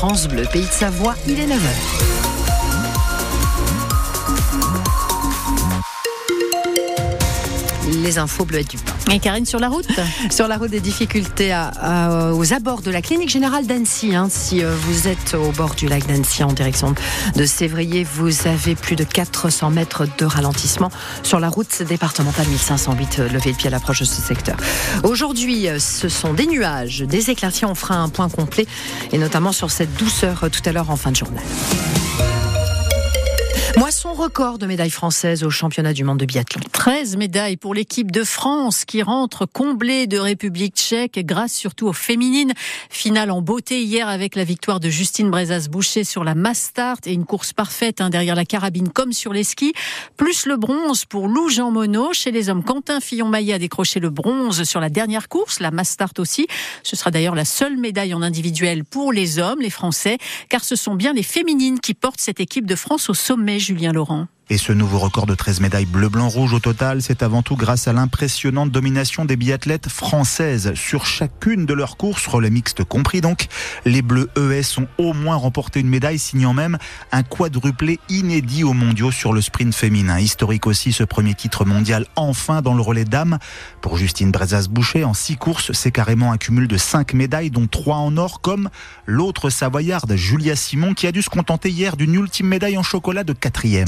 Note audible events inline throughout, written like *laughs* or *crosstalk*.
France Bleu, Pays de Savoie, il est 9h. Les infos bleues du pain. Et Karine, sur la route *laughs* Sur la route des difficultés aux abords de la clinique générale d'Annecy. Hein. Si euh, vous êtes au bord du lac d'Annecy en direction de Sévrier, vous avez plus de 400 mètres de ralentissement sur la route départementale 1508. Euh, Levé de pied à l'approche de ce secteur. Aujourd'hui, euh, ce sont des nuages, des éclaircies. On fera un point complet et notamment sur cette douceur tout à l'heure en fin de journée. Record de médailles françaises au championnat du monde de biathlon. 13 médailles pour l'équipe de France qui rentre comblée de République tchèque grâce surtout aux féminines. Finale en beauté hier avec la victoire de Justine Brezas-Boucher sur la Mastart et une course parfaite hein, derrière la carabine comme sur les skis. Plus le bronze pour Lou Jean Monod. Chez les hommes, Quentin Fillon-Maillet a décroché le bronze sur la dernière course, la Mastart aussi. Ce sera d'ailleurs la seule médaille en individuel pour les hommes, les Français, car ce sont bien les féminines qui portent cette équipe de France au sommet Julien Laurent. Laurent. Et ce nouveau record de 13 médailles bleu-blanc-rouge au total, c'est avant tout grâce à l'impressionnante domination des biathlètes françaises sur chacune de leurs courses, relais mixte compris donc. Les Bleus ES ont au moins remporté une médaille, signant même un quadruplé inédit aux mondiaux sur le sprint féminin. Historique aussi ce premier titre mondial enfin dans le relais dames. Pour Justine Brezas-Boucher, en six courses, c'est carrément un cumul de cinq médailles, dont trois en or, comme l'autre savoyarde Julia Simon, qui a dû se contenter hier d'une ultime médaille en chocolat de quatrième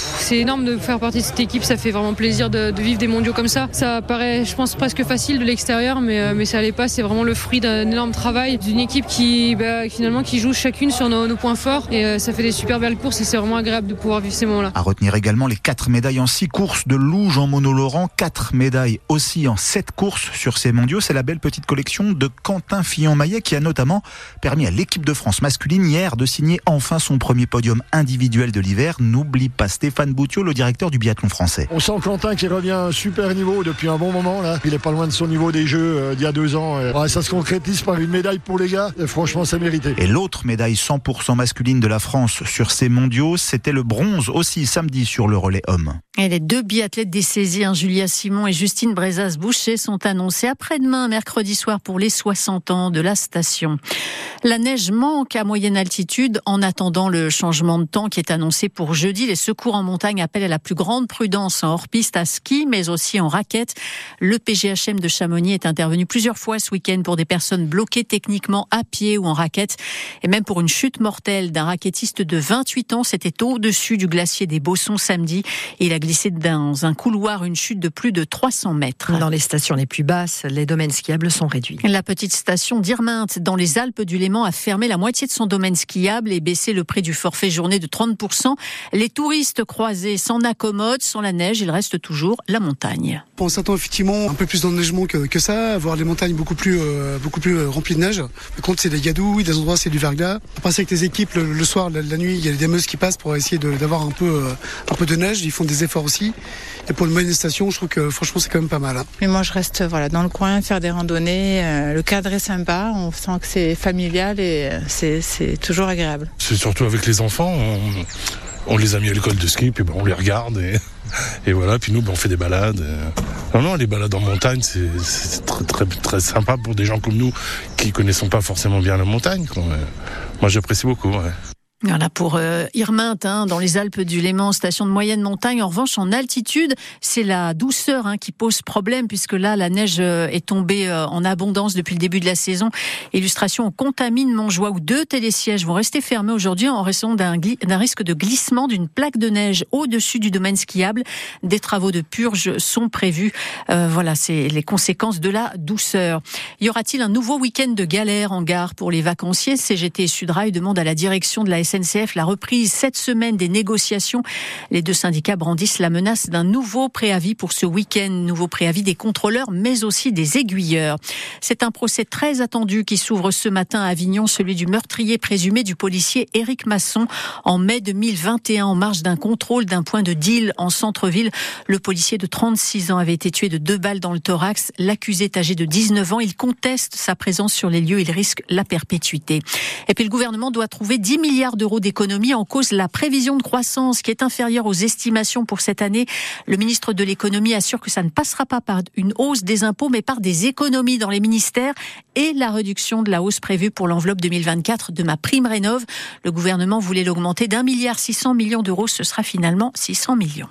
de faire partie de cette équipe. Ça fait vraiment plaisir de, vivre des mondiaux comme ça. Ça paraît, je pense, presque facile de l'extérieur, mais, euh, mais ça l'est pas. C'est vraiment le fruit d'un énorme travail d'une équipe qui, bah, finalement, qui joue chacune sur nos, points forts. Et euh, ça fait des super belles courses et c'est vraiment agréable de pouvoir vivre ces moments-là. À retenir également les quatre médailles en six courses de Lou Jean Monod Laurent. Quatre médailles aussi en sept courses sur ces mondiaux. C'est la belle petite collection de Quentin Fillon-Maillet qui a notamment permis à l'équipe de France masculine hier de signer enfin son premier podium individuel de l'hiver. N'oublie pas Stéphane Boutiot le directeur du biathlon français. On sent Quentin qui revient à un super niveau depuis un bon moment. Là. Il est pas loin de son niveau des Jeux euh, d'il y a deux ans. ça se concrétise par une médaille pour les gars. Et franchement, c'est mérité. Et l'autre médaille 100% masculine de la France sur ces mondiaux, c'était le bronze aussi samedi sur le relais homme. Et les deux biathlètes dessaisis, hein, Julia Simon et Justine Brezas-Boucher, sont annoncés après-demain, mercredi soir, pour les 60 ans de la station. La neige manque à moyenne altitude en attendant le changement de temps qui est annoncé pour jeudi. Les secours en montagne appellent à la plus grande prudence en hors-piste à ski, mais aussi en raquette. Le PGHM de Chamonix est intervenu plusieurs fois ce week-end pour des personnes bloquées techniquement à pied ou en raquette. Et même pour une chute mortelle d'un raquettiste de 28 ans, c'était au-dessus du glacier des Bossons samedi. Glissé dans un couloir une chute de plus de 300 mètres. Dans les stations les plus basses, les domaines skiables sont réduits. La petite station d'Irminte, dans les Alpes du Léman, a fermé la moitié de son domaine skiable et baissé le prix du forfait journée de 30%. Les touristes croisés s'en accommodent. Sans la neige, il reste toujours la montagne. On s'attend effectivement un peu plus d'enneigement que, que ça, voir les montagnes beaucoup plus, euh, beaucoup plus euh, remplies de neige. Par contre, c'est des gadouilles, des endroits, c'est du verglas. On passe avec les équipes le, soir, la, nuit, il y a des meuses qui passent pour essayer d'avoir un peu, euh, un peu de neige. Ils font des efforts aussi. Et pour une manifestation, je trouve que franchement, c'est quand même pas mal. Hein. Mais moi, je reste voilà dans le coin, faire des randonnées. le cadre est sympa. On sent que c'est familial et euh, c'est toujours agréable. C'est surtout avec les enfants. On, les a mis à l'école de ski, puis on les regarde et, et voilà. Puis nous, ben, on fait des balades. Non, non, les balades en montagne, c'est très, très, très sympa pour des gens comme nous qui connaissons pas forcément bien la montagne. Moi, j'apprécie beaucoup. Voilà pour euh, Irminte, hein, dans les Alpes du Léman, station de moyenne montagne. En revanche, en altitude, c'est la douceur hein, qui pose problème, puisque là, la neige euh, est tombée euh, en abondance depuis le début de la saison. Illustration, on contamine Montjoie, où deux télésièges vont rester fermés aujourd'hui en raison d'un risque de glissement d'une plaque de neige au-dessus du domaine skiable. Des travaux de purge sont prévus. voilà, c'est les conséquences de la douceur. Y aura-t-il un nouveau week-end de galère en gare pour les vacanciers? CGT Sudrail demande à la direction de la SNCF la reprise cette semaine des négociations. Les deux syndicats brandissent la menace d'un nouveau préavis pour ce week-end, nouveau préavis des contrôleurs, mais aussi des aiguilleurs. C'est un procès très attendu qui s'ouvre ce matin à Avignon, celui du meurtrier présumé du policier Éric Masson en mai 2021 en marge d'un contrôle d'un point de deal en centre-ville. Le policier de 36 ans avait été tué de deux balles dans le thorax. L'accusé est âgé de 19 ans. Il conteste sa présence sur les lieux. Il risque la perpétuité. Et puis le gouvernement doit trouver 10 milliards de d'euros d'économie en cause la prévision de croissance qui est inférieure aux estimations pour cette année. Le ministre de l'économie assure que ça ne passera pas par une hausse des impôts mais par des économies dans les ministères et la réduction de la hausse prévue pour l'enveloppe 2024 de ma prime rénov. Le gouvernement voulait l'augmenter d'un milliard 600 millions d'euros, ce sera finalement 600 millions.